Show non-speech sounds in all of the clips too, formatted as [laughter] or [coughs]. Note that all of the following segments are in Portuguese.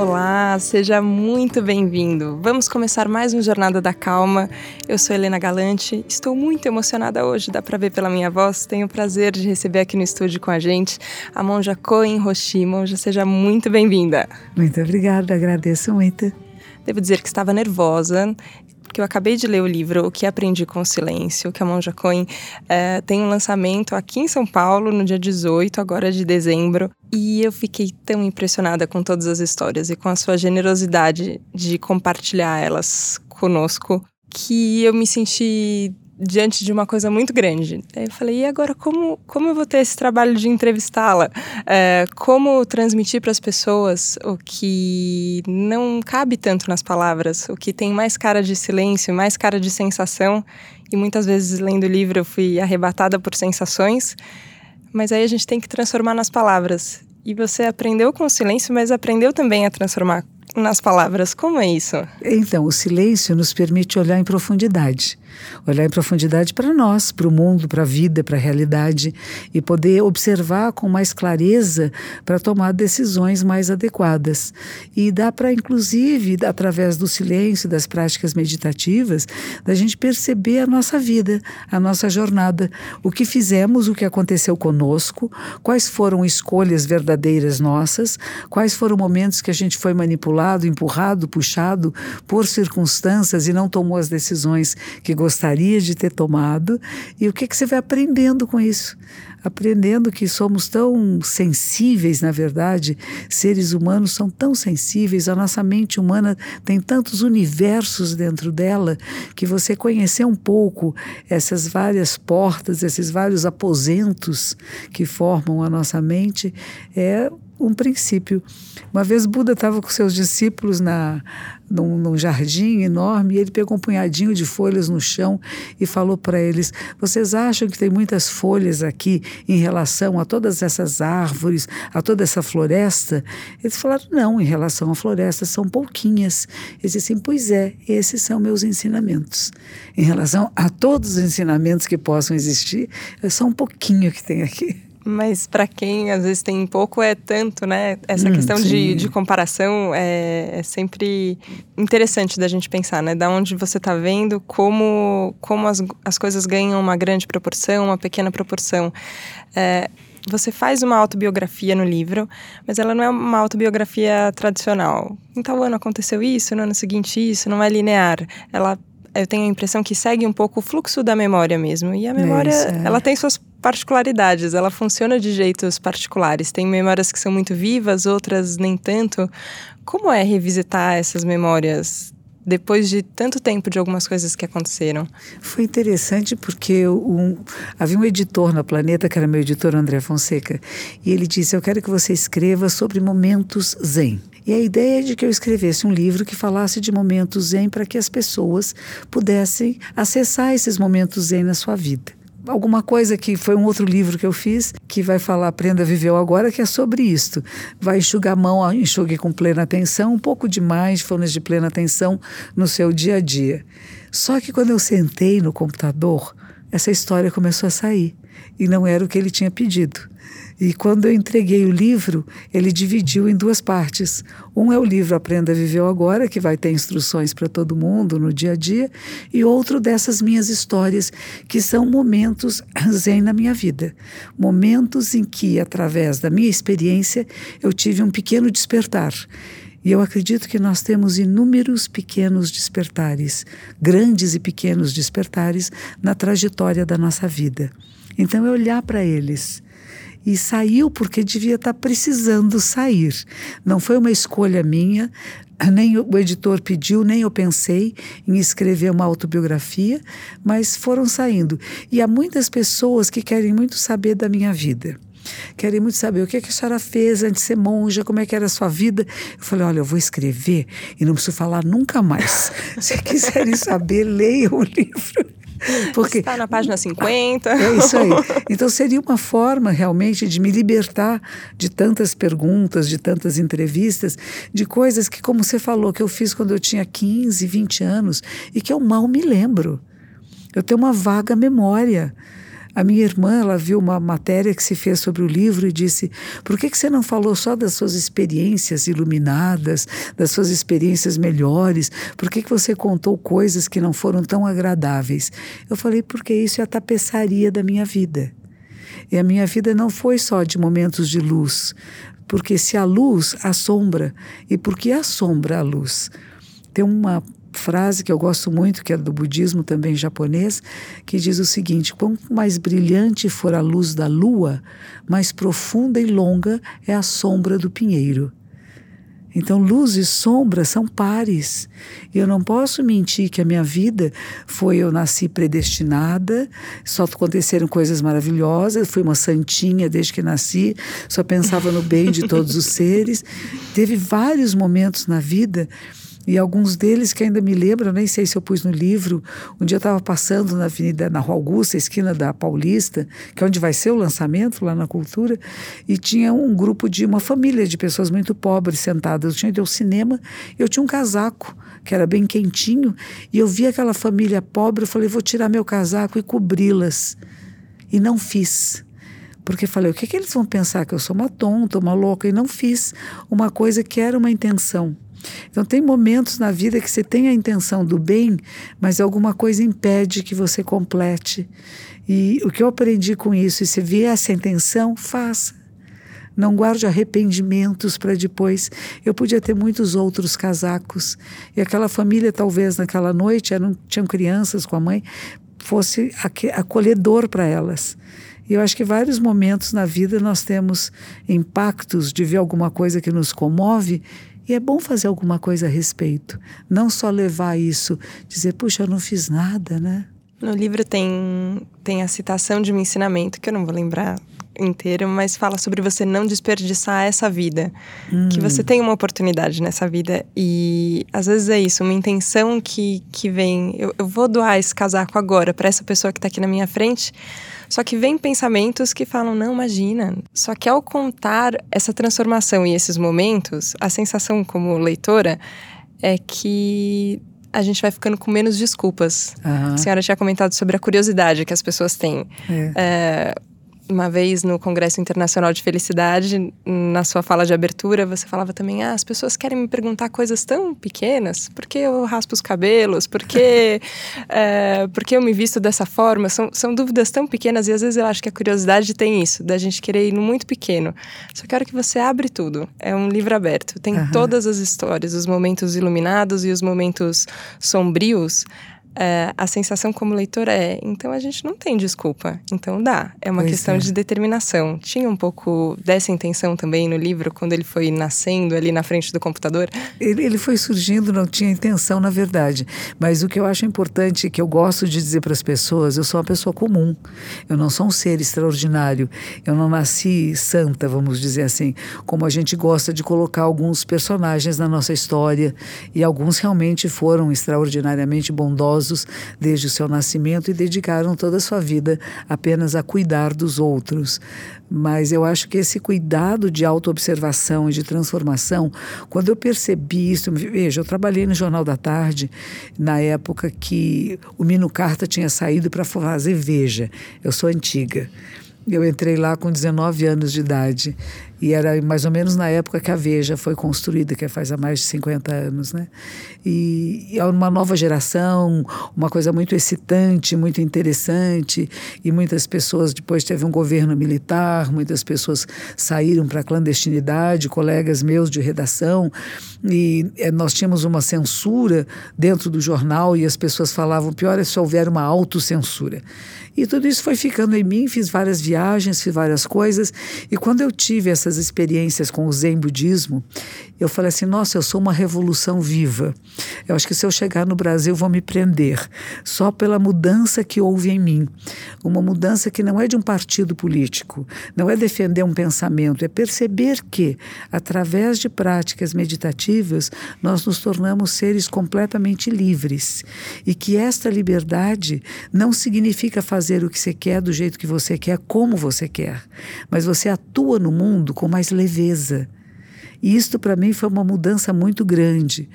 Olá, seja muito bem-vindo. Vamos começar mais um Jornada da Calma. Eu sou Helena Galante, estou muito emocionada hoje, dá para ver pela minha voz. Tenho o prazer de receber aqui no estúdio com a gente a Monja Koen Roshi. Monja, seja muito bem-vinda. Muito obrigada, agradeço muito. Devo dizer que estava nervosa porque eu acabei de ler o livro O que Aprendi com o Silêncio, que a Monja Coen é, tem um lançamento aqui em São Paulo no dia 18, agora de dezembro. E eu fiquei tão impressionada com todas as histórias e com a sua generosidade de compartilhar elas conosco que eu me senti diante de uma coisa muito grande. Aí eu falei, e agora como, como eu vou ter esse trabalho de entrevistá-la? É, como transmitir para as pessoas o que não cabe tanto nas palavras, o que tem mais cara de silêncio, mais cara de sensação? E muitas vezes lendo o livro eu fui arrebatada por sensações, mas aí a gente tem que transformar nas palavras. E você aprendeu com o silêncio, mas aprendeu também a transformar nas palavras. Como é isso? Então, o silêncio nos permite olhar em profundidade olhar em profundidade para nós, para o mundo, para a vida, para a realidade e poder observar com mais clareza para tomar decisões mais adequadas. E dá para, inclusive, através do silêncio, das práticas meditativas, da gente perceber a nossa vida, a nossa jornada, o que fizemos, o que aconteceu conosco, quais foram escolhas verdadeiras nossas, quais foram momentos que a gente foi manipulado, empurrado, puxado por circunstâncias e não tomou as decisões que gostaria de ter tomado e o que, que você vai aprendendo com isso. Aprendendo que somos tão sensíveis, na verdade, seres humanos são tão sensíveis, a nossa mente humana tem tantos universos dentro dela que você conhecer um pouco essas várias portas, esses vários aposentos que formam a nossa mente é um princípio. Uma vez Buda estava com seus discípulos na, num, num, jardim enorme e ele pegou um punhadinho de folhas no chão e falou para eles: Vocês acham que tem muitas folhas aqui em relação a todas essas árvores, a toda essa floresta? Eles falaram: Não, em relação à floresta são pouquinhas. Ele disse assim: Pois é, esses são meus ensinamentos. Em relação a todos os ensinamentos que possam existir, é só um pouquinho que tem aqui. Mas para quem às vezes tem pouco é tanto, né? Essa hum, questão de, de comparação é, é, sempre interessante da gente pensar, né? Da onde você está vendo como, como as, as coisas ganham uma grande proporção, uma pequena proporção. É, você faz uma autobiografia no livro, mas ela não é uma autobiografia tradicional. Em tal ano aconteceu isso, no ano seguinte isso, não é linear. Ela eu tenho a impressão que segue um pouco o fluxo da memória mesmo. E a memória, é. ela tem suas particularidades, ela funciona de jeitos particulares. Tem memórias que são muito vivas, outras nem tanto. Como é revisitar essas memórias depois de tanto tempo de algumas coisas que aconteceram? Foi interessante porque um, havia um editor na Planeta, que era meu editor André Fonseca, e ele disse: Eu quero que você escreva sobre momentos zen. E a ideia é de que eu escrevesse um livro que falasse de momentos zen para que as pessoas pudessem acessar esses momentos zen na sua vida alguma coisa que foi um outro livro que eu fiz, que vai falar Aprenda a Viver Agora, que é sobre isto. Vai enxugar a mão, enxugue com plena atenção, um pouco de fones de plena atenção no seu dia a dia. Só que quando eu sentei no computador, essa história começou a sair. E não era o que ele tinha pedido. E quando eu entreguei o livro, ele dividiu em duas partes. Um é o livro Aprenda a Viver Agora, que vai ter instruções para todo mundo no dia a dia, e outro dessas minhas histórias, que são momentos [coughs] zen na minha vida. Momentos em que, através da minha experiência, eu tive um pequeno despertar. E eu acredito que nós temos inúmeros pequenos despertares, grandes e pequenos despertares na trajetória da nossa vida. Então é olhar para eles e saiu porque devia estar precisando sair. Não foi uma escolha minha, nem o editor pediu, nem eu pensei em escrever uma autobiografia, mas foram saindo. E há muitas pessoas que querem muito saber da minha vida. Querem muito saber o que, é que a senhora fez antes de ser monja, como é que era a sua vida. Eu falei, olha, eu vou escrever e não preciso falar nunca mais. [laughs] Se quiserem saber, leiam o livro. [laughs] Porque está na página 50. É isso aí. [laughs] Então seria uma forma realmente de me libertar de tantas perguntas, de tantas entrevistas, de coisas que, como você falou, que eu fiz quando eu tinha 15, 20 anos e que eu mal me lembro. Eu tenho uma vaga memória. A minha irmã, ela viu uma matéria que se fez sobre o livro e disse: por que, que você não falou só das suas experiências iluminadas, das suas experiências melhores? Por que, que você contou coisas que não foram tão agradáveis? Eu falei: porque isso é a tapeçaria da minha vida. E a minha vida não foi só de momentos de luz, porque se a luz, a sombra, e porque a sombra, a luz. Tem uma frase que eu gosto muito, que é do budismo também japonês, que diz o seguinte: quanto mais brilhante for a luz da lua, mais profunda e longa é a sombra do pinheiro. Então, luz e sombra são pares. E eu não posso mentir que a minha vida foi eu nasci predestinada, só aconteceram coisas maravilhosas, fui uma santinha desde que nasci, só pensava no bem de todos os [laughs] seres. Teve vários momentos na vida e alguns deles que ainda me lembram, nem sei se eu pus no livro. Um dia eu estava passando na Avenida, na Rua Augusta, esquina da Paulista, que é onde vai ser o lançamento, lá na Cultura, e tinha um grupo de uma família de pessoas muito pobres sentadas. Eu tinha ido ao cinema eu tinha um casaco que era bem quentinho, e eu vi aquela família pobre, eu falei, vou tirar meu casaco e cobri-las. E não fiz porque falei, o que, que eles vão pensar? Que eu sou uma tonta, uma louca, e não fiz uma coisa que era uma intenção. Então, tem momentos na vida que você tem a intenção do bem, mas alguma coisa impede que você complete. E o que eu aprendi com isso, e se vier essa intenção, faça. Não guarde arrependimentos para depois. Eu podia ter muitos outros casacos. E aquela família, talvez naquela noite, eram, tinham crianças com a mãe, fosse acolhedor para elas. E eu acho que vários momentos na vida nós temos impactos de ver alguma coisa que nos comove e é bom fazer alguma coisa a respeito, não só levar isso, dizer, puxa, eu não fiz nada, né? No livro tem, tem a citação de um ensinamento, que eu não vou lembrar inteiro, mas fala sobre você não desperdiçar essa vida. Hum. Que você tem uma oportunidade nessa vida. E às vezes é isso, uma intenção que, que vem. Eu, eu vou doar esse casaco agora para essa pessoa que está aqui na minha frente só que vem pensamentos que falam, não, imagina. Só que ao contar essa transformação e esses momentos, a sensação como leitora é que a gente vai ficando com menos desculpas. Uhum. A senhora tinha comentado sobre a curiosidade que as pessoas têm. É. É, uma vez no Congresso Internacional de Felicidade, na sua fala de abertura, você falava também: ah, as pessoas querem me perguntar coisas tão pequenas, por que eu raspo os cabelos, por que, é, [laughs] por que eu me visto dessa forma? São, são dúvidas tão pequenas e às vezes eu acho que a curiosidade tem isso, da gente querer ir no muito pequeno. Só quero que você abre tudo. É um livro aberto, tem uhum. todas as histórias, os momentos iluminados e os momentos sombrios é, a sensação como leitor é, então a gente não tem desculpa, então dá. É uma pois questão é. de determinação. Tinha um pouco dessa intenção também no livro, quando ele foi nascendo ali na frente do computador? Ele, ele foi surgindo, não tinha intenção, na verdade. Mas o que eu acho importante, que eu gosto de dizer para as pessoas, eu sou uma pessoa comum. Eu não sou um ser extraordinário. Eu não nasci santa, vamos dizer assim, como a gente gosta de colocar alguns personagens na nossa história. E alguns realmente foram extraordinariamente bondosos desde o seu nascimento e dedicaram toda a sua vida apenas a cuidar dos outros. Mas eu acho que esse cuidado de autoobservação e de transformação, quando eu percebi isso, veja, eu trabalhei no Jornal da Tarde na época que o Mino Carta tinha saído para fazer Veja. Eu sou antiga. Eu entrei lá com 19 anos de idade e era mais ou menos na época que a Veja foi construída, que faz há mais de 50 anos, né? E é uma nova geração, uma coisa muito excitante, muito interessante, e muitas pessoas depois teve um governo militar, muitas pessoas saíram para a clandestinidade, colegas meus de redação, e é, nós tínhamos uma censura dentro do jornal e as pessoas falavam, pior é se houver uma autocensura. E tudo isso foi ficando em mim, fiz várias viagens, fiz várias coisas, e quando eu tive essa essas experiências com o Zen budismo, eu falei assim: nossa, eu sou uma revolução viva. Eu acho que se eu chegar no Brasil, vão me prender, só pela mudança que houve em mim. Uma mudança que não é de um partido político, não é defender um pensamento, é perceber que, através de práticas meditativas, nós nos tornamos seres completamente livres. E que esta liberdade não significa fazer o que você quer do jeito que você quer, como você quer, mas você atua no mundo com mais leveza. E isto para mim foi uma mudança muito grande.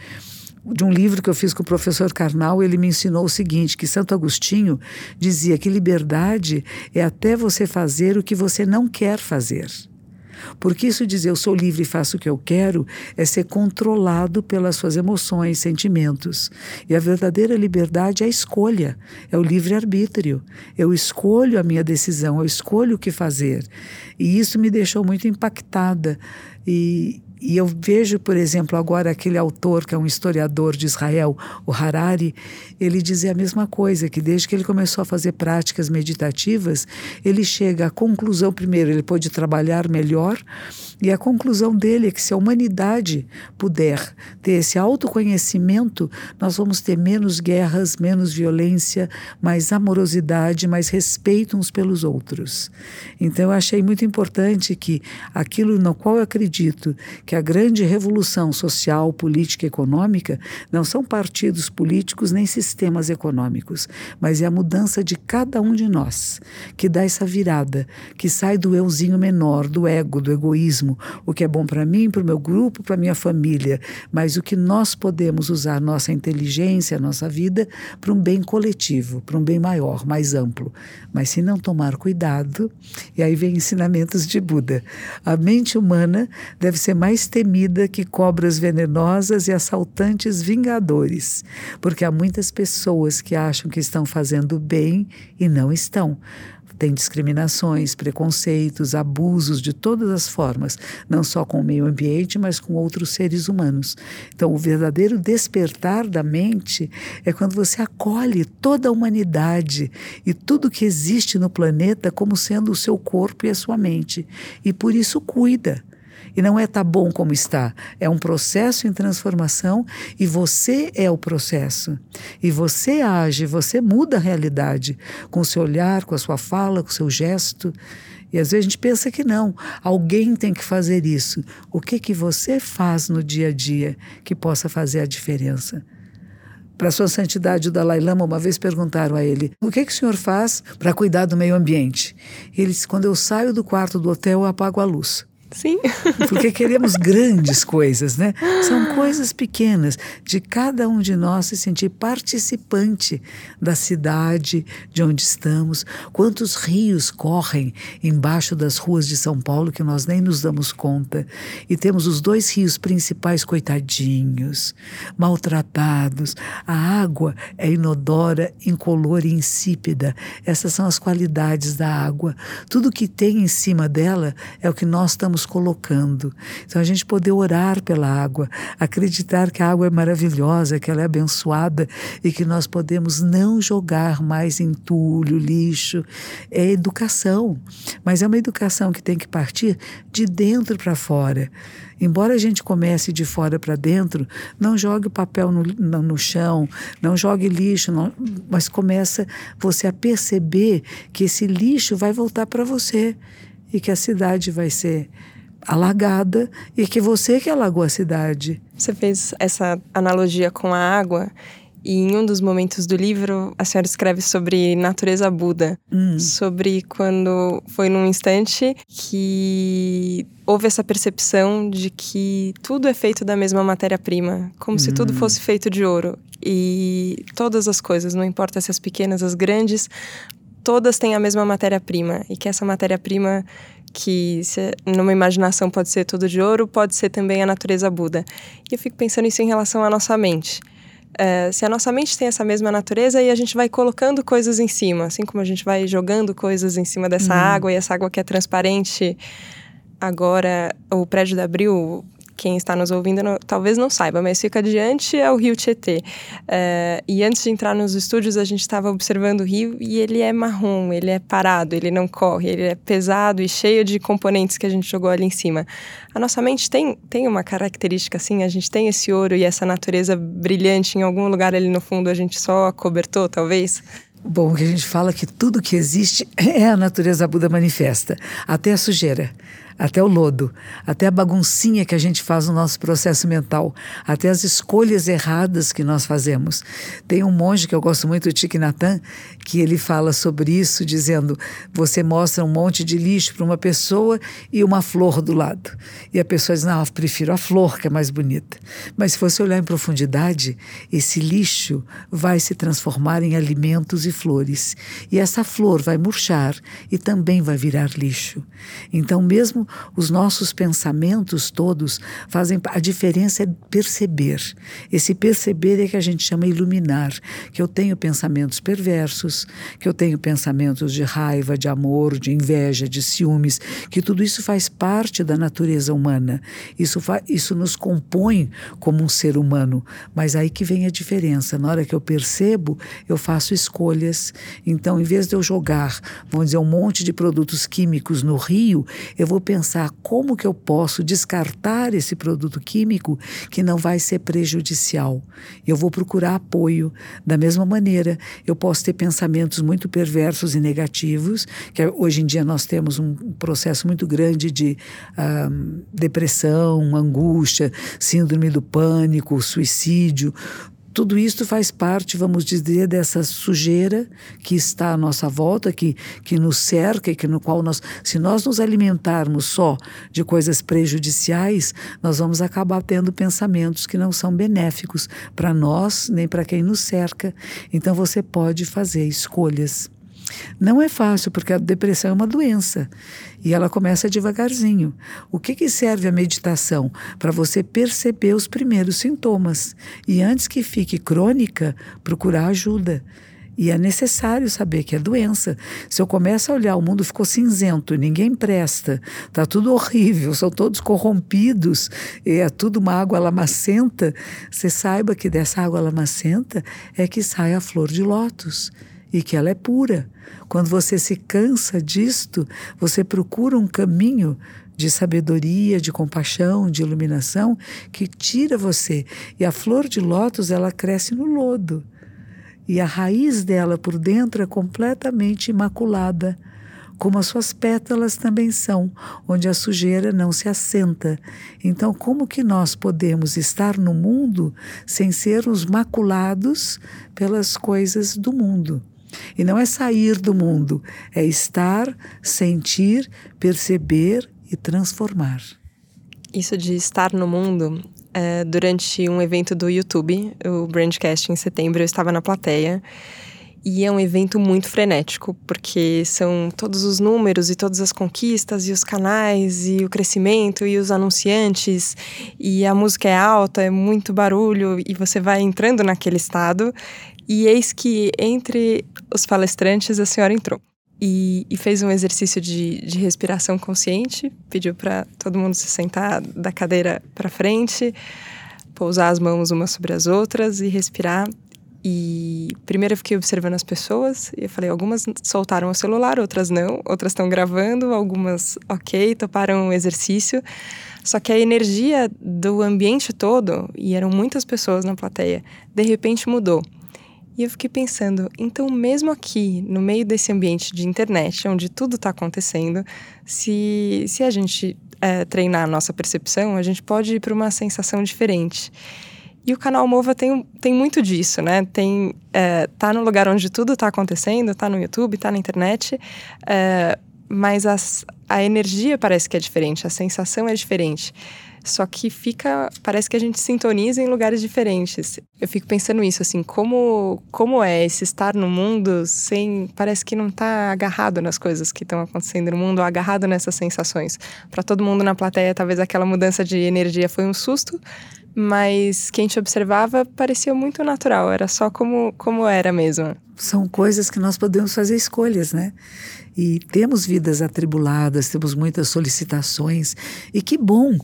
de um livro que eu fiz com o professor Karnal, ele me ensinou o seguinte: que Santo Agostinho dizia que liberdade é até você fazer o que você não quer fazer. Porque isso dizer eu sou livre e faço o que eu quero é ser controlado pelas suas emoções, sentimentos. E a verdadeira liberdade é a escolha, é o livre-arbítrio. Eu escolho a minha decisão, eu escolho o que fazer. E isso me deixou muito impactada. E, e eu vejo, por exemplo, agora aquele autor que é um historiador de Israel, o Harari, ele dizer a mesma coisa, que desde que ele começou a fazer práticas meditativas, ele chega à conclusão, primeiro, ele pode trabalhar melhor, e a conclusão dele é que se a humanidade puder ter esse autoconhecimento, nós vamos ter menos guerras, menos violência, mais amorosidade, mais respeito uns pelos outros. Então eu achei muito importante que aquilo no qual eu acredito que a grande revolução social, política e econômica não são partidos políticos nem sistemas econômicos, mas é a mudança de cada um de nós que dá essa virada, que sai do euzinho menor, do ego, do egoísmo mesmo o que é bom para mim, para o meu grupo, para minha família, mas o que nós podemos usar nossa inteligência, nossa vida para um bem coletivo, para um bem maior, mais amplo. Mas se não tomar cuidado, e aí vem ensinamentos de Buda. A mente humana deve ser mais temida que cobras venenosas e assaltantes vingadores, porque há muitas pessoas que acham que estão fazendo bem e não estão tem discriminações, preconceitos, abusos de todas as formas, não só com o meio ambiente, mas com outros seres humanos. Então, o verdadeiro despertar da mente é quando você acolhe toda a humanidade e tudo que existe no planeta como sendo o seu corpo e a sua mente. E por isso cuida. E não é tá bom como está, é um processo em transformação e você é o processo. E você age, você muda a realidade com o seu olhar, com a sua fala, com o seu gesto. E às vezes a gente pensa que não, alguém tem que fazer isso. O que que você faz no dia a dia que possa fazer a diferença? Para sua santidade o Dalai Lama, uma vez perguntaram a ele: "O que que o senhor faz para cuidar do meio ambiente?" Ele disse: "Quando eu saio do quarto do hotel, eu apago a luz." Sim. [laughs] Porque queremos grandes coisas, né? São coisas pequenas de cada um de nós se sentir participante da cidade, de onde estamos. Quantos rios correm embaixo das ruas de São Paulo que nós nem nos damos conta. E temos os dois rios principais, coitadinhos, maltratados. A água é inodora, incolor e insípida. Essas são as qualidades da água. Tudo que tem em cima dela é o que nós estamos colocando. Então, a gente poder orar pela água, acreditar que a água é maravilhosa, que ela é abençoada e que nós podemos não jogar mais entulho, lixo. É educação, mas é uma educação que tem que partir de dentro para fora. Embora a gente comece de fora para dentro, não jogue papel no, no, no chão, não jogue lixo, não, mas começa você a perceber que esse lixo vai voltar para você e que a cidade vai ser alagada e que você que alagou a cidade. Você fez essa analogia com a água e em um dos momentos do livro a senhora escreve sobre natureza Buda, hum. sobre quando foi num instante que houve essa percepção de que tudo é feito da mesma matéria-prima, como hum. se tudo hum. fosse feito de ouro e todas as coisas, não importa se as pequenas, as grandes, todas têm a mesma matéria-prima e que essa matéria-prima que numa imaginação pode ser tudo de ouro, pode ser também a natureza Buda. E eu fico pensando isso em relação à nossa mente. É, se a nossa mente tem essa mesma natureza e a gente vai colocando coisas em cima, assim como a gente vai jogando coisas em cima dessa uhum. água e essa água que é transparente. Agora, o prédio da Abril quem está nos ouvindo não, talvez não saiba, mas fica adiante é o rio Tietê. É, e antes de entrar nos estúdios, a gente estava observando o rio e ele é marrom, ele é parado, ele não corre, ele é pesado e cheio de componentes que a gente jogou ali em cima. A nossa mente tem, tem uma característica assim, a gente tem esse ouro e essa natureza brilhante em algum lugar ali no fundo, a gente só cobertou, talvez? Bom, o que a gente fala é que tudo que existe [laughs] é a natureza Buda manifesta, até a sujeira. Até o lodo, até a baguncinha que a gente faz no nosso processo mental, até as escolhas erradas que nós fazemos. Tem um monge que eu gosto muito, o Thich Nhat que ele fala sobre isso, dizendo: você mostra um monte de lixo para uma pessoa e uma flor do lado. E a pessoa diz: não, eu prefiro a flor, que é mais bonita. Mas se você olhar em profundidade, esse lixo vai se transformar em alimentos e flores. E essa flor vai murchar e também vai virar lixo. Então, mesmo os nossos pensamentos todos fazem a diferença é perceber. Esse perceber é que a gente chama iluminar, que eu tenho pensamentos perversos, que eu tenho pensamentos de raiva, de amor, de inveja, de ciúmes, que tudo isso faz parte da natureza humana. Isso isso nos compõe como um ser humano, mas aí que vem a diferença. Na hora que eu percebo, eu faço escolhas. Então, em vez de eu jogar, vamos dizer, um monte de produtos químicos no rio, eu vou pensar como que eu posso descartar esse produto químico que não vai ser prejudicial. Eu vou procurar apoio. Da mesma maneira, eu posso ter pensamentos muito perversos e negativos, que hoje em dia nós temos um processo muito grande de uh, depressão, angústia, síndrome do pânico, suicídio, tudo isso faz parte, vamos dizer, dessa sujeira que está à nossa volta, que, que nos cerca e que no qual nós, se nós nos alimentarmos só de coisas prejudiciais, nós vamos acabar tendo pensamentos que não são benéficos para nós nem para quem nos cerca. Então você pode fazer escolhas. Não é fácil, porque a depressão é uma doença e ela começa devagarzinho. O que, que serve a meditação? Para você perceber os primeiros sintomas e antes que fique crônica, procurar ajuda. E é necessário saber que é doença. Se eu começo a olhar, o mundo ficou cinzento, ninguém presta, está tudo horrível, são todos corrompidos, é tudo uma água lamacenta. Você saiba que dessa água lamacenta é que sai a flor de lótus e que ela é pura. Quando você se cansa disto, você procura um caminho de sabedoria, de compaixão, de iluminação que tira você. E a flor de lótus, ela cresce no lodo. E a raiz dela por dentro é completamente imaculada, como as suas pétalas também são, onde a sujeira não se assenta. Então, como que nós podemos estar no mundo sem sermos maculados pelas coisas do mundo? E não é sair do mundo, é estar, sentir, perceber e transformar. Isso de estar no mundo, é, durante um evento do YouTube, o Brandcast em setembro, eu estava na plateia. E é um evento muito frenético, porque são todos os números e todas as conquistas, e os canais, e o crescimento, e os anunciantes, e a música é alta, é muito barulho, e você vai entrando naquele estado. E eis que entre os palestrantes a senhora entrou. E, e fez um exercício de, de respiração consciente, pediu para todo mundo se sentar da cadeira para frente, pousar as mãos umas sobre as outras e respirar. E primeiro eu fiquei observando as pessoas e eu falei, algumas soltaram o celular, outras não, outras estão gravando, algumas ok, toparam o exercício. Só que a energia do ambiente todo, e eram muitas pessoas na plateia, de repente mudou. E eu fiquei pensando, então, mesmo aqui, no meio desse ambiente de internet, onde tudo está acontecendo, se, se a gente é, treinar a nossa percepção, a gente pode ir para uma sensação diferente. E o canal Mova tem, tem muito disso, né? Tem, é, tá no lugar onde tudo está acontecendo, tá no YouTube, tá na internet, é, mas as, a energia parece que é diferente, a sensação é diferente. Só que fica, parece que a gente sintoniza em lugares diferentes. Eu fico pensando isso assim, como como é esse estar no mundo sem, parece que não está agarrado nas coisas que estão acontecendo no mundo, agarrado nessas sensações. Para todo mundo na plateia, talvez aquela mudança de energia foi um susto, mas quem te observava parecia muito natural, era só como como era mesmo. São coisas que nós podemos fazer escolhas, né? E temos vidas atribuladas, temos muitas solicitações, e que bom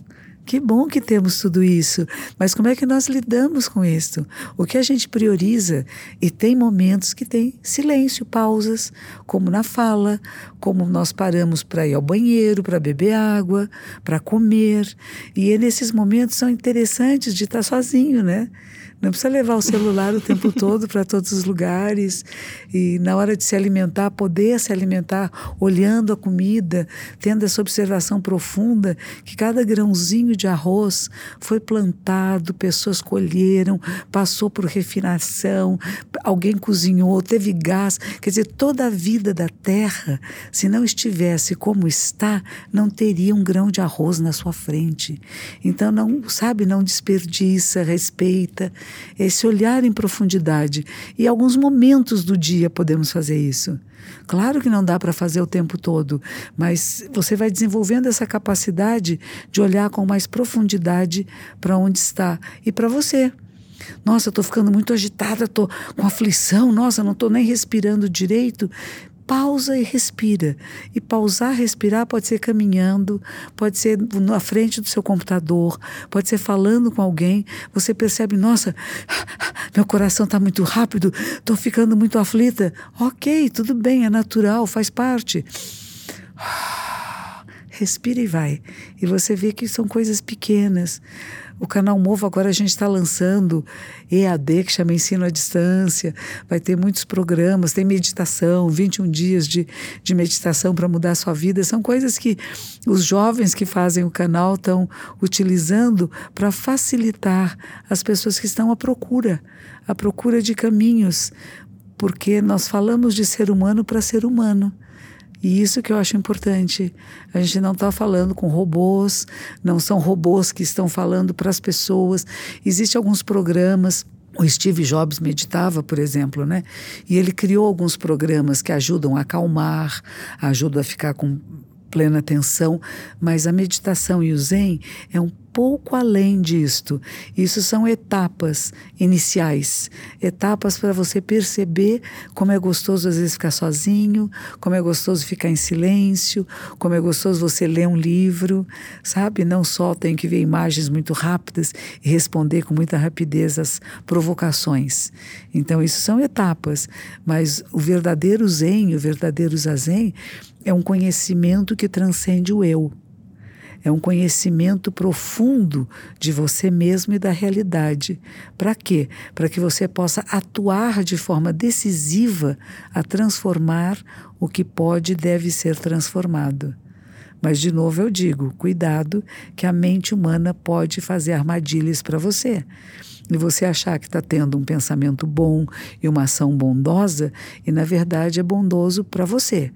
que bom que temos tudo isso, mas como é que nós lidamos com isso? O que a gente prioriza? E tem momentos que tem silêncio, pausas, como na fala, como nós paramos para ir ao banheiro, para beber água, para comer. E nesses momentos são interessantes de estar sozinho, né? Não precisa levar o celular o tempo [laughs] todo para todos os lugares. E na hora de se alimentar, poder se alimentar olhando a comida, tendo essa observação profunda que cada grãozinho de arroz foi plantado, pessoas colheram, passou por refinação, alguém cozinhou, teve gás. Quer dizer, toda a vida da terra, se não estivesse como está, não teria um grão de arroz na sua frente. Então, não sabe, não desperdiça, respeita esse olhar em profundidade. E alguns momentos do dia podemos fazer isso. Claro que não dá para fazer o tempo todo, mas você vai desenvolvendo essa capacidade de olhar com mais profundidade para onde está e para você. Nossa, estou ficando muito agitada, estou com aflição, nossa, não estou nem respirando direito pausa e respira. E pausar, respirar pode ser caminhando, pode ser na frente do seu computador, pode ser falando com alguém. Você percebe, nossa, meu coração está muito rápido, estou ficando muito aflita. Ok, tudo bem, é natural, faz parte. Respira e vai. E você vê que são coisas pequenas. O canal Movo agora a gente está lançando EAD, que chama Ensino à Distância. Vai ter muitos programas, tem meditação, 21 dias de, de meditação para mudar a sua vida. São coisas que os jovens que fazem o canal estão utilizando para facilitar as pessoas que estão à procura à procura de caminhos. Porque nós falamos de ser humano para ser humano. E isso que eu acho importante. A gente não está falando com robôs, não são robôs que estão falando para as pessoas. Existem alguns programas. O Steve Jobs meditava, por exemplo, né? E ele criou alguns programas que ajudam a acalmar, ajudam a ficar com plena atenção, mas a meditação e o Zen é um pouco além disto. Isso são etapas iniciais, etapas para você perceber como é gostoso às vezes ficar sozinho, como é gostoso ficar em silêncio, como é gostoso você ler um livro, sabe? Não só tem que ver imagens muito rápidas e responder com muita rapidez às provocações. Então isso são etapas, mas o verdadeiro Zen, o verdadeiro Zazen é um conhecimento que transcende o eu. É um conhecimento profundo de você mesmo e da realidade. Para quê? Para que você possa atuar de forma decisiva a transformar o que pode e deve ser transformado. Mas, de novo, eu digo: cuidado, que a mente humana pode fazer armadilhas para você. E você achar que está tendo um pensamento bom e uma ação bondosa, e na verdade é bondoso para você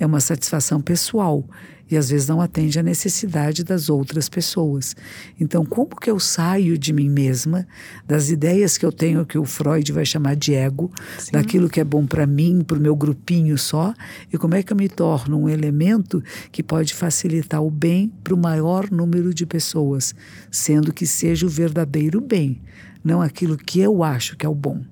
é uma satisfação pessoal e às vezes não atende à necessidade das outras pessoas. Então, como que eu saio de mim mesma, das ideias que eu tenho que o Freud vai chamar de ego, Sim. daquilo que é bom para mim, para o meu grupinho só, e como é que eu me torno um elemento que pode facilitar o bem para o maior número de pessoas, sendo que seja o verdadeiro bem, não aquilo que eu acho que é o bom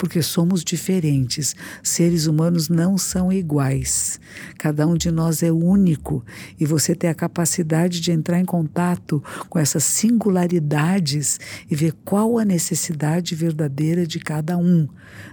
porque somos diferentes. Seres humanos não são iguais. Cada um de nós é único e você tem a capacidade de entrar em contato com essas singularidades e ver qual a necessidade verdadeira de cada um,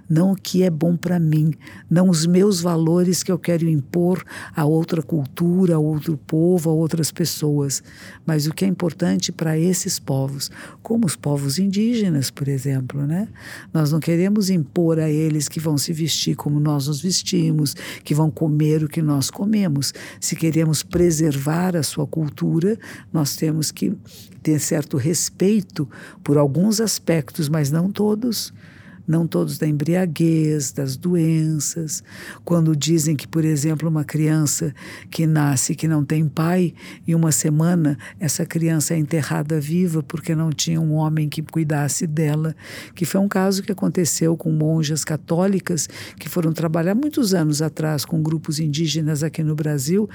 não o que é bom para mim, não os meus valores que eu quero impor a outra cultura, a outro povo, a outras pessoas, mas o que é importante para esses povos, como os povos indígenas, por exemplo, né? Nós não queremos impor a eles que vão se vestir como nós nos vestimos, que vão comer o que nós comemos. Se queremos preservar a sua cultura, nós temos que ter certo respeito por alguns aspectos, mas não todos não todos da embriaguez, das doenças. Quando dizem que, por exemplo, uma criança que nasce que não tem pai, em uma semana essa criança é enterrada viva porque não tinha um homem que cuidasse dela, que foi um caso que aconteceu com monjas católicas que foram trabalhar muitos anos atrás com grupos indígenas aqui no Brasil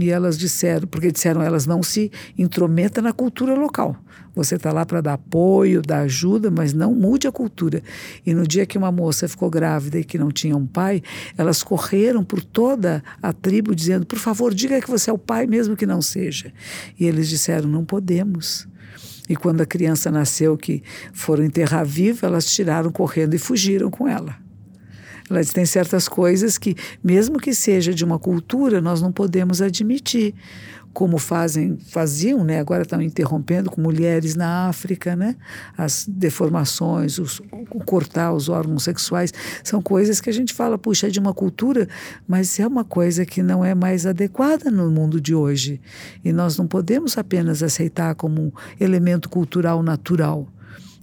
e elas disseram, porque disseram elas não se intrometa na cultura local. Você está lá para dar apoio, dar ajuda, mas não mude a cultura. E no dia que uma moça ficou grávida e que não tinha um pai, elas correram por toda a tribo dizendo: por favor, diga que você é o pai, mesmo que não seja. E eles disseram: não podemos. E quando a criança nasceu, que foram enterrar viva, elas tiraram correndo e fugiram com ela. Ela diz: tem certas coisas que, mesmo que seja de uma cultura, nós não podemos admitir como fazem, faziam, né? agora estão interrompendo com mulheres na África, né? as deformações, os, o cortar os órgãos sexuais, são coisas que a gente fala, puxa, é de uma cultura, mas é uma coisa que não é mais adequada no mundo de hoje. E nós não podemos apenas aceitar como um elemento cultural natural.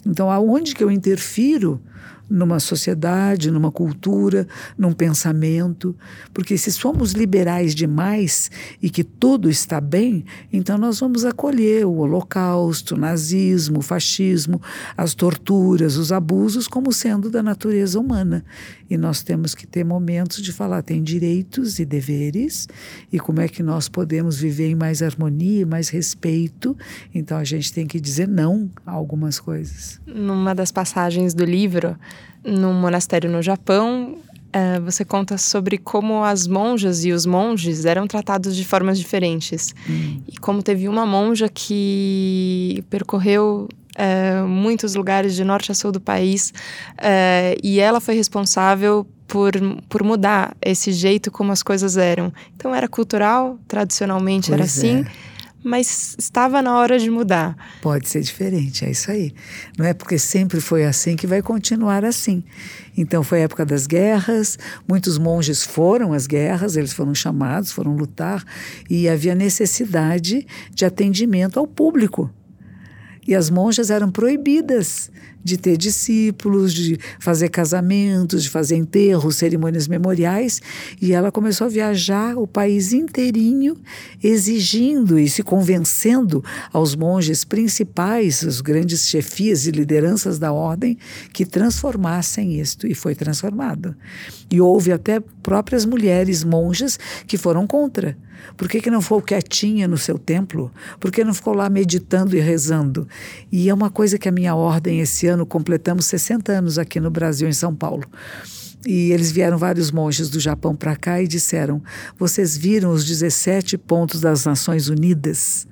Então, aonde que eu interfiro numa sociedade, numa cultura, num pensamento. Porque se somos liberais demais e que tudo está bem, então nós vamos acolher o holocausto, o nazismo, o fascismo, as torturas, os abusos como sendo da natureza humana. E nós temos que ter momentos de falar, tem direitos e deveres, e como é que nós podemos viver em mais harmonia, mais respeito. Então a gente tem que dizer não a algumas coisas. Numa das passagens do livro, num monastério no Japão, é, você conta sobre como as monjas e os monges eram tratados de formas diferentes. Hum. E como teve uma monja que percorreu é, muitos lugares de norte a sul do país é, e ela foi responsável por, por mudar esse jeito como as coisas eram. Então era cultural, tradicionalmente pois era assim. É mas estava na hora de mudar. Pode ser diferente, é isso aí. Não é porque sempre foi assim que vai continuar assim. Então foi a época das guerras, muitos monges foram às guerras, eles foram chamados, foram lutar, e havia necessidade de atendimento ao público. E as monjas eram proibidas de ter discípulos, de fazer casamentos, de fazer enterros, cerimônias memoriais, e ela começou a viajar o país inteirinho, exigindo e se convencendo aos monges principais, os grandes chefias e lideranças da ordem, que transformassem isto, e foi transformado. E houve até próprias mulheres monjas que foram contra. Por que, que não ficou quietinha no seu templo? Por que não ficou lá meditando e rezando? E é uma coisa que a minha ordem esse ano completamos 60 anos aqui no Brasil, em São Paulo. E eles vieram vários monges do Japão para cá e disseram: Vocês viram os 17 pontos das Nações Unidas?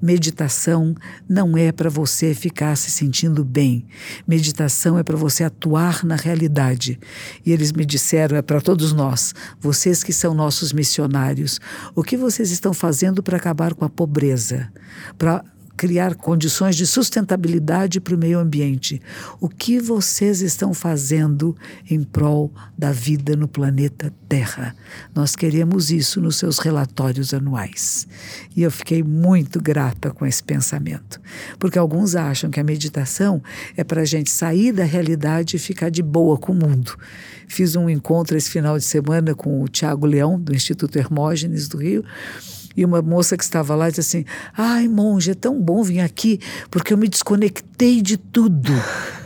Meditação não é para você ficar se sentindo bem. Meditação é para você atuar na realidade. E eles me disseram: é para todos nós, vocês que são nossos missionários, o que vocês estão fazendo para acabar com a pobreza? Para criar condições de sustentabilidade para o meio ambiente. O que vocês estão fazendo em prol da vida no planeta Terra? Nós queremos isso nos seus relatórios anuais. E eu fiquei muito grata com esse pensamento, porque alguns acham que a meditação é para a gente sair da realidade e ficar de boa com o mundo. Fiz um encontro esse final de semana com o Tiago Leão, do Instituto Hermógenes do Rio e uma moça que estava lá disse assim: Ai, monge, é tão bom vir aqui, porque eu me desconectei de tudo.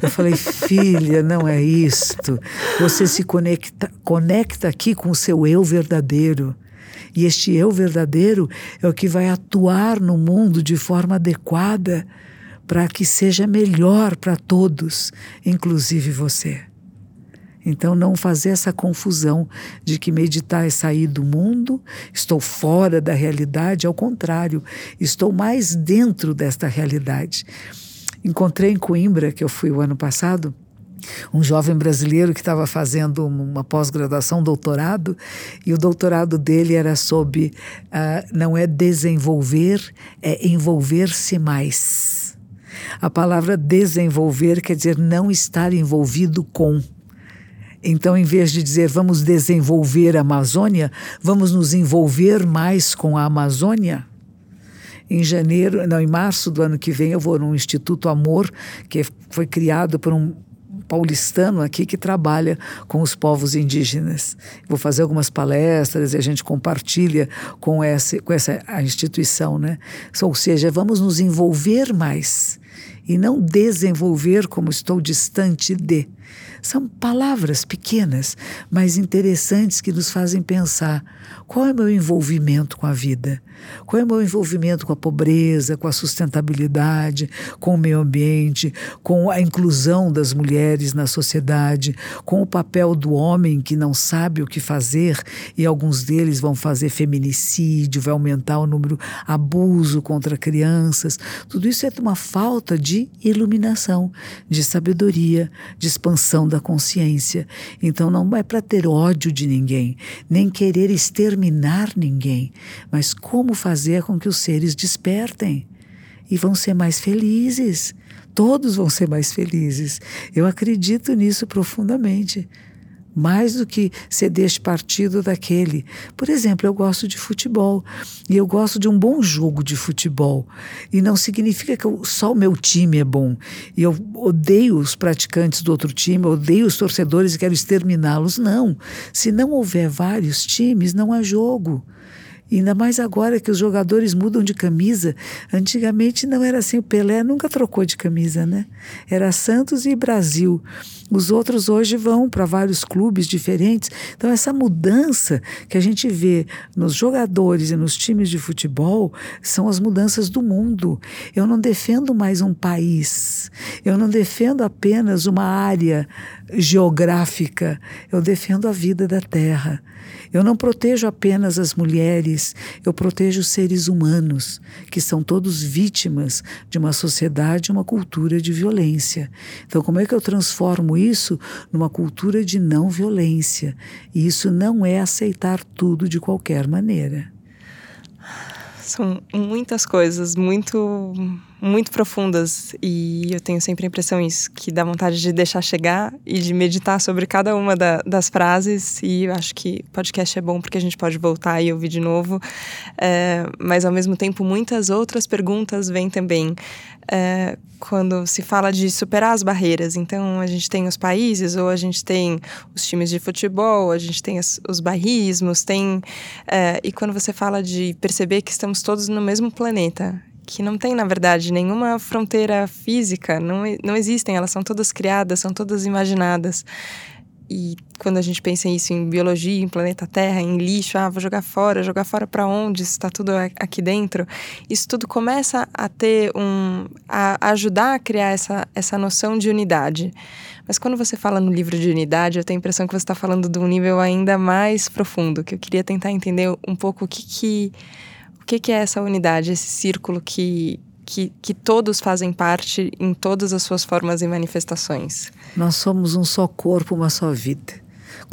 Eu falei: Filha, não é isto. Você se conecta, conecta aqui com o seu eu verdadeiro. E este eu verdadeiro é o que vai atuar no mundo de forma adequada para que seja melhor para todos, inclusive você. Então, não fazer essa confusão de que meditar é sair do mundo, estou fora da realidade, ao contrário, estou mais dentro desta realidade. Encontrei em Coimbra, que eu fui o ano passado, um jovem brasileiro que estava fazendo uma pós-graduação, doutorado, e o doutorado dele era sobre uh, não é desenvolver, é envolver-se mais. A palavra desenvolver quer dizer não estar envolvido com. Então, em vez de dizer vamos desenvolver a Amazônia, vamos nos envolver mais com a Amazônia. Em janeiro, não, em março do ano que vem, eu vou no Instituto Amor, que foi criado por um paulistano aqui que trabalha com os povos indígenas. Vou fazer algumas palestras e a gente compartilha com essa, com essa instituição, né? Ou seja, vamos nos envolver mais e não desenvolver como estou distante de. São palavras pequenas, mas interessantes que nos fazem pensar qual é o meu envolvimento com a vida? Qual é o meu envolvimento com a pobreza, com a sustentabilidade, com o meio ambiente, com a inclusão das mulheres na sociedade, com o papel do homem que não sabe o que fazer e alguns deles vão fazer feminicídio, vai aumentar o número abuso contra crianças. Tudo isso é uma falta de iluminação, de sabedoria, de expansão da consciência. Então não é para ter ódio de ninguém, nem querer exterminar ninguém, mas como fazer com que os seres despertem e vão ser mais felizes. Todos vão ser mais felizes. Eu acredito nisso profundamente mais do que ser deste partido daquele. Por exemplo, eu gosto de futebol e eu gosto de um bom jogo de futebol. E não significa que eu, só o meu time é bom. E eu odeio os praticantes do outro time, odeio os torcedores e quero exterminá-los. Não. Se não houver vários times, não há jogo. Ainda mais agora que os jogadores mudam de camisa. Antigamente não era assim. O Pelé nunca trocou de camisa, né? Era Santos e Brasil. Os outros hoje vão para vários clubes diferentes. Então, essa mudança que a gente vê nos jogadores e nos times de futebol são as mudanças do mundo. Eu não defendo mais um país. Eu não defendo apenas uma área geográfica. Eu defendo a vida da terra. Eu não protejo apenas as mulheres, eu protejo os seres humanos, que são todos vítimas de uma sociedade, uma cultura de violência. Então, como é que eu transformo isso numa cultura de não violência? E isso não é aceitar tudo de qualquer maneira. São muitas coisas muito muito profundas e eu tenho sempre a impressão isso, que dá vontade de deixar chegar e de meditar sobre cada uma da, das frases e acho que podcast é bom porque a gente pode voltar e ouvir de novo, é, mas ao mesmo tempo muitas outras perguntas vêm também. É, quando se fala de superar as barreiras. Então, a gente tem os países, ou a gente tem os times de futebol, a gente tem as, os bairrismos, tem. É, e quando você fala de perceber que estamos todos no mesmo planeta que não tem, na verdade, nenhuma fronteira física, não, não existem, elas são todas criadas, são todas imaginadas. E quando a gente pensa isso em biologia, em planeta Terra, em lixo, ah, vou jogar fora, jogar fora para onde? Está tudo aqui dentro. Isso tudo começa a ter um. a ajudar a criar essa, essa noção de unidade. Mas quando você fala no livro de unidade, eu tenho a impressão que você está falando de um nível ainda mais profundo, que eu queria tentar entender um pouco o que, que o que, que é essa unidade, esse círculo que, que, que, todos fazem parte em todas as suas formas e manifestações. Nós somos um só corpo, uma só vida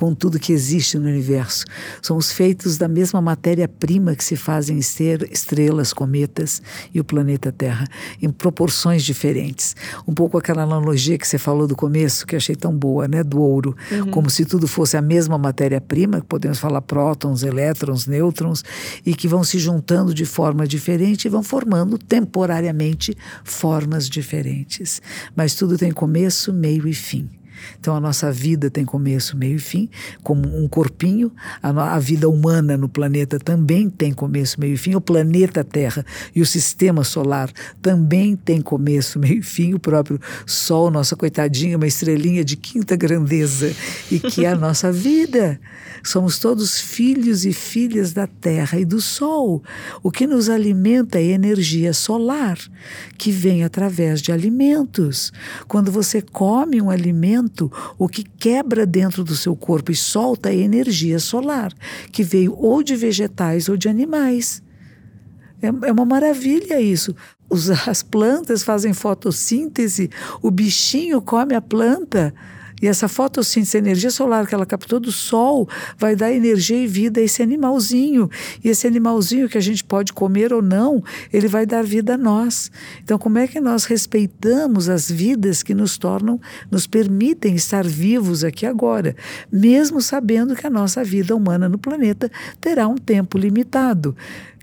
com tudo que existe no universo. Somos feitos da mesma matéria-prima que se fazem estrelas, cometas e o planeta Terra, em proporções diferentes. Um pouco aquela analogia que você falou do começo, que achei tão boa, né? Do ouro. Uhum. Como se tudo fosse a mesma matéria-prima, podemos falar prótons, elétrons, nêutrons, e que vão se juntando de forma diferente e vão formando temporariamente formas diferentes. Mas tudo tem começo, meio e fim. Então a nossa vida tem começo, meio e fim, como um corpinho. A, a, vida humana no planeta também tem começo, meio e fim. O planeta Terra e o sistema solar também tem começo, [laughs] meio e fim. O próprio Sol, nossa coitadinha, uma estrelinha de quinta grandeza e que é a nossa vida. Somos todos filhos e filhas da Terra e do Sol. O que nos alimenta é energia solar, que vem através de alimentos. Quando você come um alimento, o que quebra dentro do seu corpo e solta é energia solar, que veio ou de vegetais ou de animais. É, é uma maravilha isso. as plantas fazem fotossíntese, o bichinho come a planta e essa fotossíntese, energia solar que ela captou do sol, vai dar energia e vida a esse animalzinho. E esse animalzinho que a gente pode comer ou não, ele vai dar vida a nós. Então, como é que nós respeitamos as vidas que nos tornam, nos permitem estar vivos aqui agora, mesmo sabendo que a nossa vida humana no planeta terá um tempo limitado?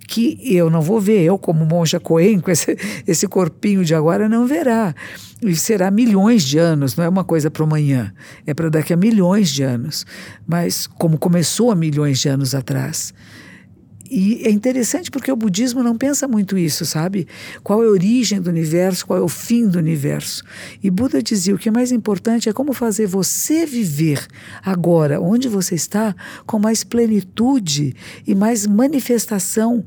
que eu não vou ver, eu como monja Coen, com esse, esse corpinho de agora, não verá. E será milhões de anos, não é uma coisa para amanhã, é para daqui a milhões de anos. Mas como começou há milhões de anos atrás. E é interessante porque o budismo não pensa muito isso, sabe? Qual é a origem do universo, qual é o fim do universo. E Buda dizia: o que é mais importante é como fazer você viver agora, onde você está, com mais plenitude e mais manifestação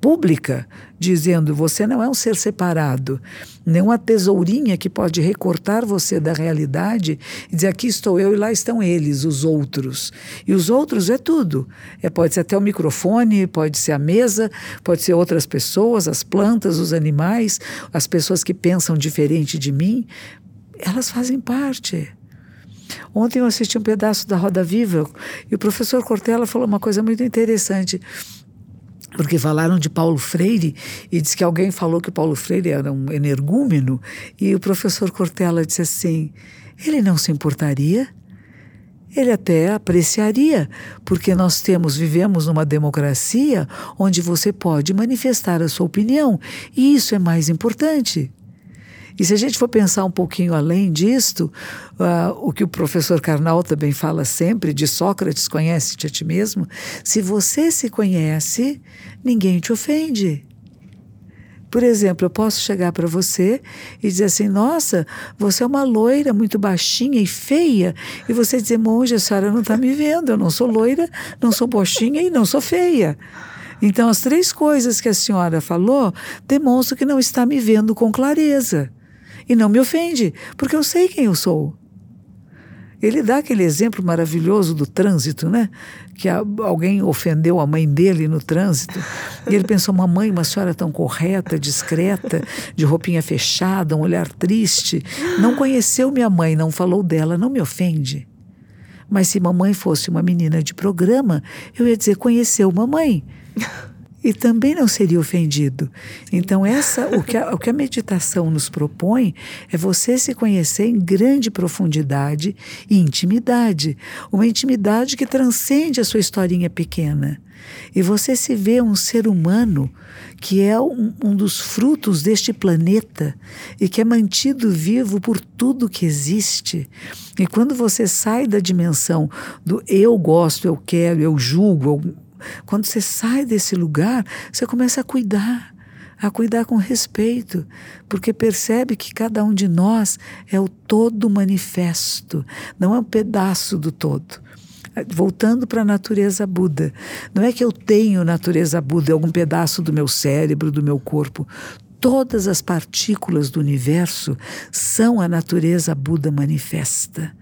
pública, dizendo: você não é um ser separado, nem uma tesourinha que pode recortar você da realidade e dizer: aqui estou eu e lá estão eles, os outros. E os outros é tudo. É, pode ser até o microfone, pode ser a mesa, pode ser outras pessoas, as plantas, os animais, as pessoas que pensam diferente de mim. Elas fazem parte. Ontem eu assisti um pedaço da Roda Viva e o professor Cortella falou uma coisa muito interessante porque falaram de Paulo Freire e diz que alguém falou que Paulo Freire era um energúmeno e o professor Cortella disse assim: ele não se importaria, ele até apreciaria, porque nós temos vivemos numa democracia onde você pode manifestar a sua opinião e isso é mais importante. E se a gente for pensar um pouquinho além disto, uh, o que o professor Karnal também fala sempre, de Sócrates, conhece-te a ti mesmo, se você se conhece, ninguém te ofende. Por exemplo, eu posso chegar para você e dizer assim: Nossa, você é uma loira muito baixinha e feia. E você dizer: Monge, a senhora não está me vendo. Eu não sou loira, não sou baixinha e não sou feia. Então, as três coisas que a senhora falou demonstram que não está me vendo com clareza. E não me ofende, porque eu sei quem eu sou. Ele dá aquele exemplo maravilhoso do trânsito, né? Que a, alguém ofendeu a mãe dele no trânsito. E ele pensou: mamãe, uma senhora tão correta, discreta, de roupinha fechada, um olhar triste. Não conheceu minha mãe, não falou dela, não me ofende. Mas se mamãe fosse uma menina de programa, eu ia dizer: conheceu mamãe e também não seria ofendido. Então, essa o que, a, o que a meditação nos propõe é você se conhecer em grande profundidade e intimidade. Uma intimidade que transcende a sua historinha pequena. E você se vê um ser humano que é um, um, dos frutos deste planeta e que é mantido vivo por tudo que existe. E quando você sai da dimensão do eu gosto, eu quero, eu julgo, eu quando você sai desse lugar, você começa a cuidar, a cuidar com respeito, porque percebe que cada um de nós é o todo manifesto, não é um pedaço do todo. Voltando para a natureza Buda, não é que eu tenho natureza Buda, é algum pedaço do meu cérebro, do meu corpo todas as partículas do universo são a natureza Buda manifesta.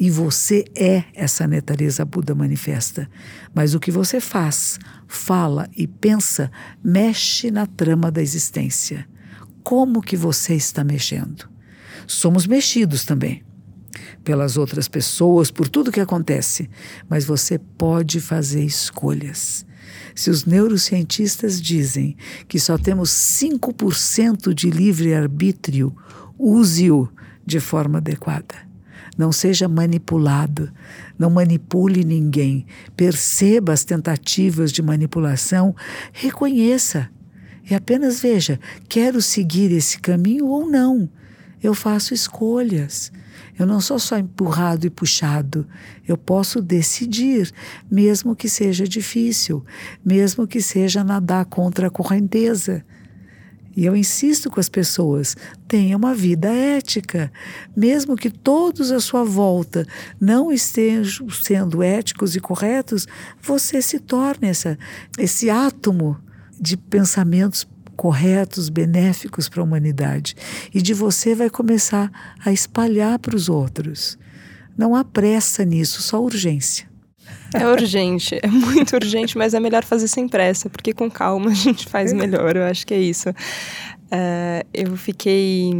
E você é essa natureza Buda manifesta. Mas o que você faz, fala e pensa mexe na trama da existência. Como que você está mexendo? Somos mexidos também pelas outras pessoas, por tudo que acontece, mas você pode fazer escolhas. Se os neurocientistas dizem que só temos 5% de livre-arbítrio, use-o de forma adequada. Não seja manipulado, não manipule ninguém. Perceba as tentativas de manipulação, reconheça e apenas veja: quero seguir esse caminho ou não. Eu faço escolhas. Eu não sou só empurrado e puxado. Eu posso decidir, mesmo que seja difícil, mesmo que seja nadar contra a correnteza. E eu insisto com as pessoas: tenha uma vida ética. Mesmo que todos à sua volta não estejam sendo éticos e corretos, você se torne essa, esse átomo de pensamentos corretos, benéficos para a humanidade. E de você vai começar a espalhar para os outros. Não há pressa nisso, só urgência. É urgente, é muito urgente, mas é melhor fazer sem pressa, porque com calma a gente faz melhor, eu acho que é isso. É, eu fiquei,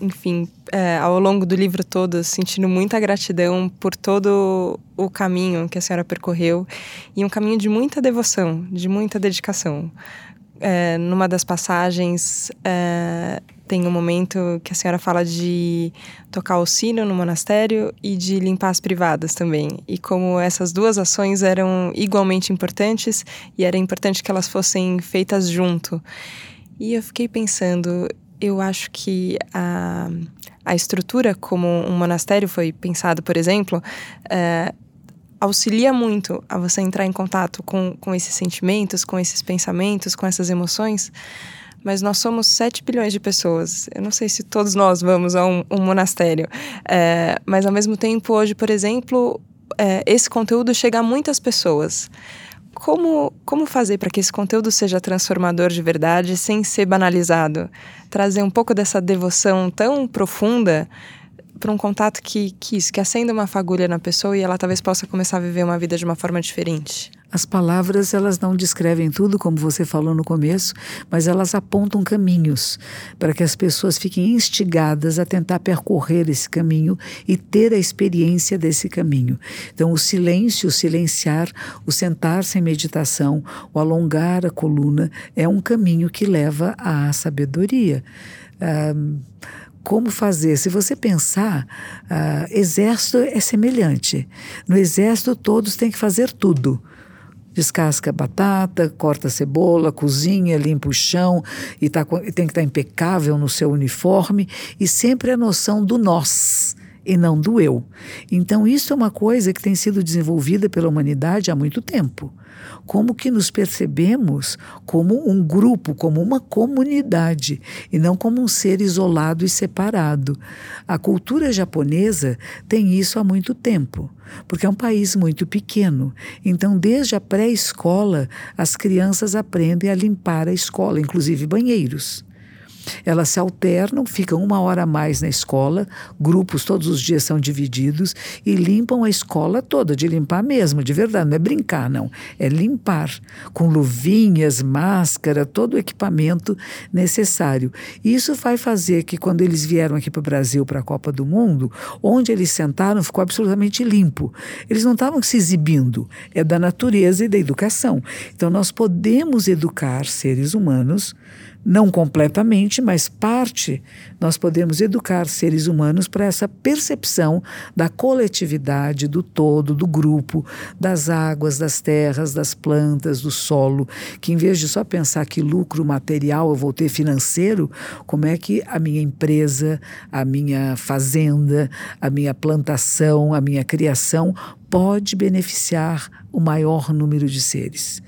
enfim, é, ao longo do livro todo, sentindo muita gratidão por todo o caminho que a senhora percorreu e um caminho de muita devoção, de muita dedicação. É, numa das passagens, tem um momento que a senhora fala de tocar o sino no monastério e de limpar as privadas também. E como essas duas ações eram igualmente importantes e era importante que elas fossem feitas junto. E eu fiquei pensando, eu acho que a, a estrutura como um monastério foi pensado, por exemplo, é, auxilia muito a você entrar em contato com, com esses sentimentos, com esses pensamentos, com essas emoções mas nós somos 7 bilhões de pessoas. Eu não sei se todos nós vamos a um, um monastério, é, mas ao mesmo tempo, hoje, por exemplo, é, esse conteúdo chega a muitas pessoas. como, como fazer para que esse conteúdo seja transformador de verdade sem ser banalizado? Trazer um pouco dessa devoção tão profunda para um contato que, que isso, que acenda uma fagulha na pessoa e ela talvez possa começar a viver uma vida de uma forma diferente. As palavras, elas não descrevem tudo, como você falou no começo, mas elas apontam caminhos para que as pessoas fiquem instigadas a tentar percorrer esse caminho e ter a experiência desse caminho. Então, o silêncio, o silenciar, o sentar-se em meditação, o alongar a coluna, é um caminho que leva à sabedoria. Um, como fazer. Se você pensar, uh, exército é semelhante. No exército, todos têm que fazer tudo descasca a batata, corta a cebola, cozinha, limpa o chão e, tá, tem que estar tá impecável no seu uniforme. E sempre a noção do nós e não do eu. Então, isso é uma coisa que tem sido desenvolvida pela humanidade há muito tempo. Como que nos percebemos como um grupo, como uma comunidade, e não como um ser isolado e separado. A cultura japonesa tem isso há muito tempo, porque é um país muito pequeno. Então, desde a pré-escola, as crianças aprendem a limpar a escola, inclusive banheiros. Elas se alternam, ficam uma hora a mais na escola, grupos todos os dias são divididos e limpam a escola toda, de limpar mesmo, de verdade, não é brincar, não. É limpar, com luvinhas, máscara, todo o equipamento necessário. Isso vai fazer que quando eles vieram aqui para o Brasil para a Copa do Mundo, onde eles sentaram ficou absolutamente limpo. Eles não estavam se exibindo, é da natureza e da educação. Então nós podemos educar seres humanos não completamente, mas parte, nós podemos educar seres humanos para essa percepção da coletividade, do todo, do grupo, das águas, das terras, das plantas, do solo, que em vez de só pensar que lucro material eu vou ter financeiro, como é que a minha empresa, a minha fazenda, a minha plantação, a minha criação pode beneficiar o maior número de seres.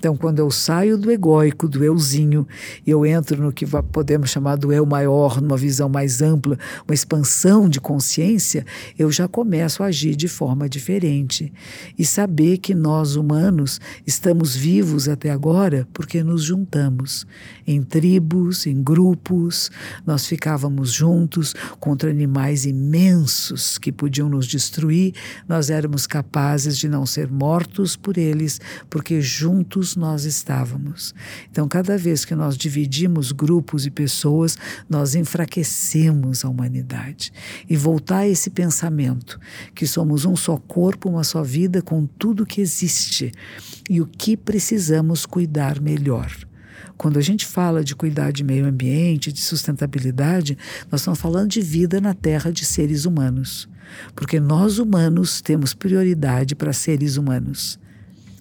Então, quando eu saio do egóico, do euzinho, e eu entro no que podemos chamar do eu maior, numa visão mais ampla, uma expansão de consciência, eu já começo a agir de forma diferente. E saber que nós, humanos, estamos vivos até agora porque nos juntamos em tribos, em grupos, nós ficávamos juntos contra animais imensos que podiam nos destruir, nós éramos capazes de não ser mortos por eles, porque juntos nós estávamos. Então, cada vez que nós dividimos grupos e pessoas, nós enfraquecemos a humanidade. E voltar a esse pensamento que somos um só corpo, uma só vida com tudo que existe e o que precisamos cuidar melhor. Quando a gente fala de cuidar de meio ambiente, de sustentabilidade, nós estamos falando de vida na Terra de seres humanos. Porque nós humanos temos prioridade para seres humanos.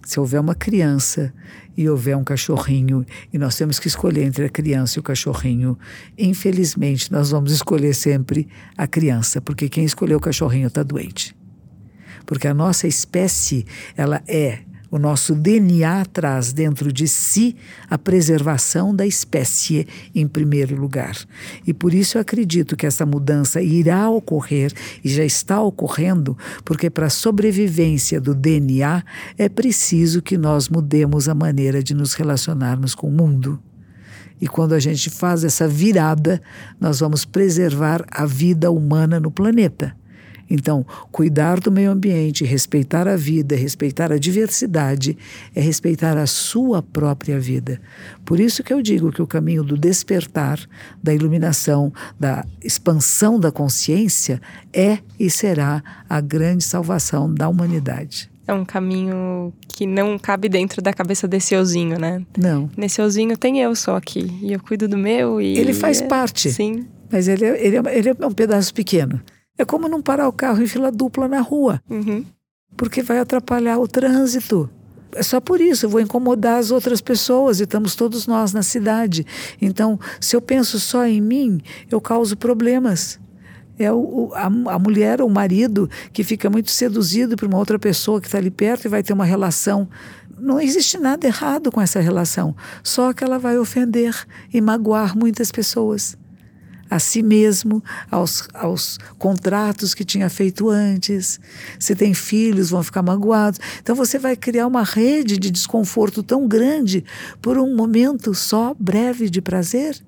Se houver uma criança e houver um cachorrinho e nós temos que escolher entre a criança e o cachorrinho, infelizmente nós vamos escolher sempre a criança, porque quem escolheu o cachorrinho está doente. Porque a nossa espécie, ela é o nosso DNA traz dentro de si a preservação da espécie em primeiro lugar. E por isso eu acredito que essa mudança irá ocorrer e já está ocorrendo, porque para a sobrevivência do DNA é preciso que nós mudemos a maneira de nos relacionarmos com o mundo. E quando a gente faz essa virada, nós vamos preservar a vida humana no planeta. Então, cuidar do meio ambiente, respeitar a vida, respeitar a diversidade, é respeitar a sua própria vida. Por isso que eu digo que o caminho do despertar, da iluminação, da expansão da consciência é e será a grande salvação da humanidade. É um caminho que não cabe dentro da cabeça desse euzinho, né? Não. Nesse euzinho tem eu só aqui. E eu cuido do meu e. Ele faz é... parte. Sim. Mas ele é, ele, é, ele é um pedaço pequeno. É como não parar o carro em fila dupla na rua, uhum. porque vai atrapalhar o trânsito. É só por isso, eu vou incomodar as outras pessoas e estamos todos nós na cidade. Então, se eu penso só em mim, eu causo problemas. É o, a, a mulher ou o marido que fica muito seduzido por uma outra pessoa que está ali perto e vai ter uma relação. Não existe nada errado com essa relação, só que ela vai ofender e magoar muitas pessoas. A si mesmo, aos, aos contratos que tinha feito antes. Se tem filhos, vão ficar magoados. Então você vai criar uma rede de desconforto tão grande por um momento só breve de prazer.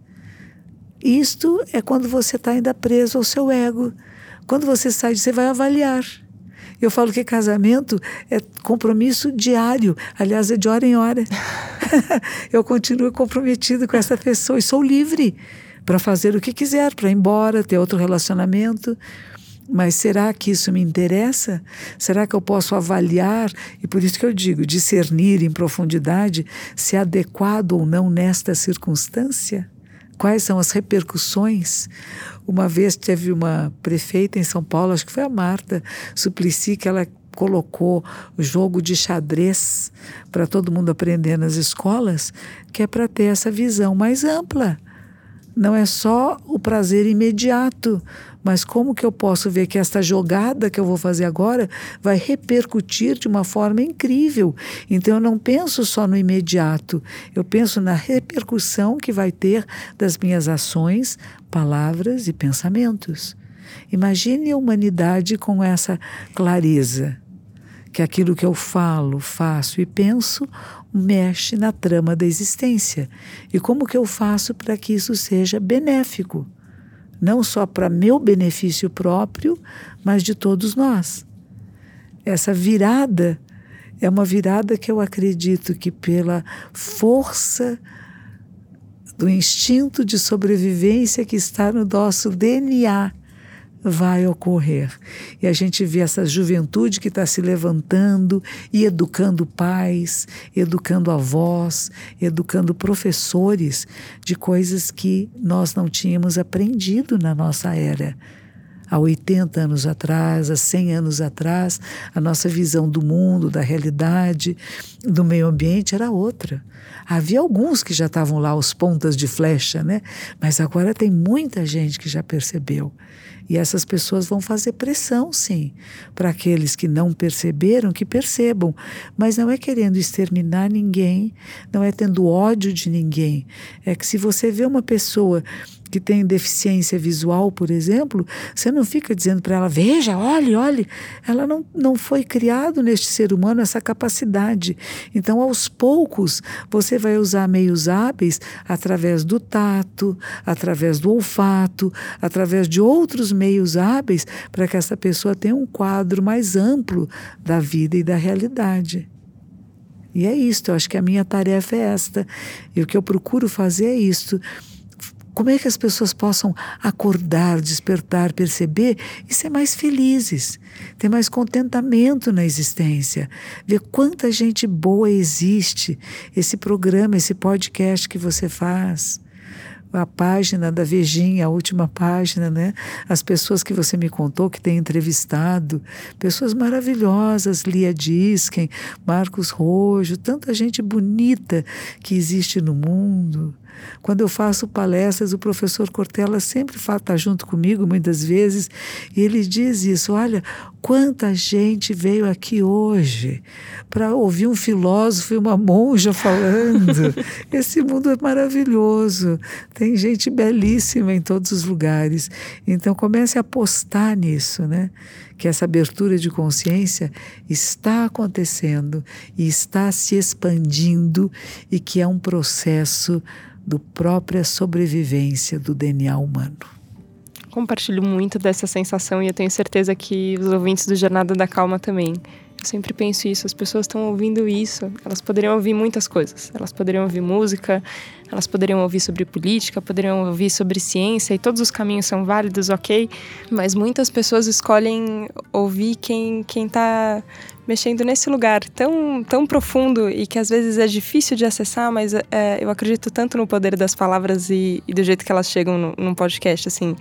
Isto é quando você está ainda preso ao seu ego. Quando você sai, você vai avaliar. Eu falo que casamento é compromisso diário, aliás, é de hora em hora. [laughs] eu continuo comprometido com essa pessoa e sou livre para fazer o que quiser, para ir embora, ter outro relacionamento. Mas será que isso me interessa? Será que eu posso avaliar, e por isso que eu digo, discernir em profundidade se é adequado ou não nesta circunstância? Quais são as repercussões? Uma vez teve uma prefeita em São Paulo, acho que foi a Marta Suplicy, que ela colocou o jogo de xadrez para todo mundo aprender nas escolas, que é para ter essa visão mais ampla não é só o prazer imediato, mas como que eu posso ver que esta jogada que eu vou fazer agora vai repercutir de uma forma incrível. Então eu não penso só no imediato, eu penso na repercussão que vai ter das minhas ações, palavras e pensamentos. Imagine a humanidade com essa clareza que aquilo que eu falo, faço e penso mexe na trama da existência. E como que eu faço para que isso seja benéfico? Não só para meu benefício próprio, mas de todos nós. Essa virada é uma virada que eu acredito que pela força do instinto de sobrevivência que está no nosso DNA, vai ocorrer. E a gente vê essa juventude que está se levantando e educando pais, educando avós, educando professores de coisas que nós não tínhamos aprendido na nossa era. Há 80 anos atrás, há 100 anos atrás, a nossa visão do mundo, da realidade, do meio ambiente era outra. Havia alguns que já estavam lá aos pontas de flecha, né? Mas agora tem muita gente que já percebeu. E essas pessoas vão fazer pressão, sim, para aqueles que não perceberam, que percebam. Mas não é querendo exterminar ninguém, não é tendo ódio de ninguém. É que se você vê uma pessoa que tem deficiência visual, por exemplo, você não fica dizendo para ela, veja, olhe, olhe. Ela não, não foi criado neste ser humano essa capacidade. Então, aos poucos, você vai usar meios hábeis através do tato, através do olfato, através de outros meios hábeis para que essa pessoa tenha um quadro mais amplo da vida e da realidade. E é isto, eu acho que a minha tarefa é esta. E o que eu procuro fazer é isto como é que as pessoas possam acordar, despertar, perceber e ser mais felizes, ter mais contentamento na existência, ver quanta gente boa existe, esse programa, esse podcast que você faz a página da Vejinha, a última página, né? As pessoas que você me contou que tem entrevistado, pessoas maravilhosas, Lia Disken, Marcos Rojo, tanta gente bonita que existe no mundo. Quando eu faço palestras, o professor Cortella sempre está junto comigo, muitas vezes, e ele diz isso: olha, quanta gente veio aqui hoje para ouvir um filósofo e uma monja falando. [laughs] Esse mundo é maravilhoso, tem gente belíssima em todos os lugares. Então comece a apostar nisso, né? Que essa abertura de consciência está acontecendo e está se expandindo e que é um processo do própria sobrevivência do DNA humano. Compartilho muito dessa sensação e eu tenho certeza que os ouvintes do Jornada da Calma também. Sempre penso isso, as pessoas estão ouvindo isso, elas poderiam ouvir muitas coisas. Elas poderiam ouvir música, elas poderiam ouvir sobre política, poderiam ouvir sobre ciência e todos os caminhos são válidos, ok? Mas muitas pessoas escolhem ouvir quem quem está mexendo nesse lugar tão, tão profundo e que às vezes é difícil de acessar, mas é, eu acredito tanto no poder das palavras e, e do jeito que elas chegam no, num podcast, assim,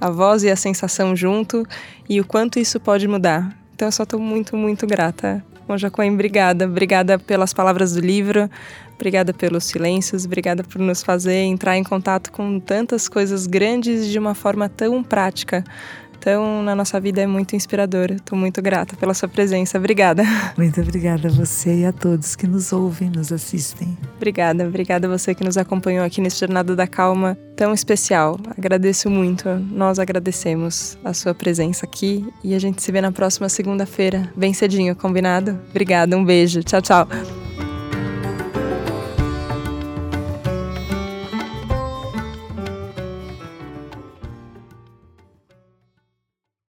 a voz e a sensação junto e o quanto isso pode mudar. Então eu só estou muito, muito grata. Monja Coen, obrigada. Obrigada pelas palavras do livro, obrigada pelos silêncios, obrigada por nos fazer entrar em contato com tantas coisas grandes de uma forma tão prática Então, na nossa vida é muito inspirador. Estou muito grata pela sua presença. Obrigada. Muito obrigada a você e a todos que nos ouvem, nos assistem. Obrigada, obrigada a você que nos acompanhou aqui nesse Jornada da Calma tão especial. Agradeço muito. Nós agradecemos a sua presença aqui e a gente se vê na próxima segunda-feira, bem cedinho, combinado? Obrigada, um beijo. Tchau, tchau.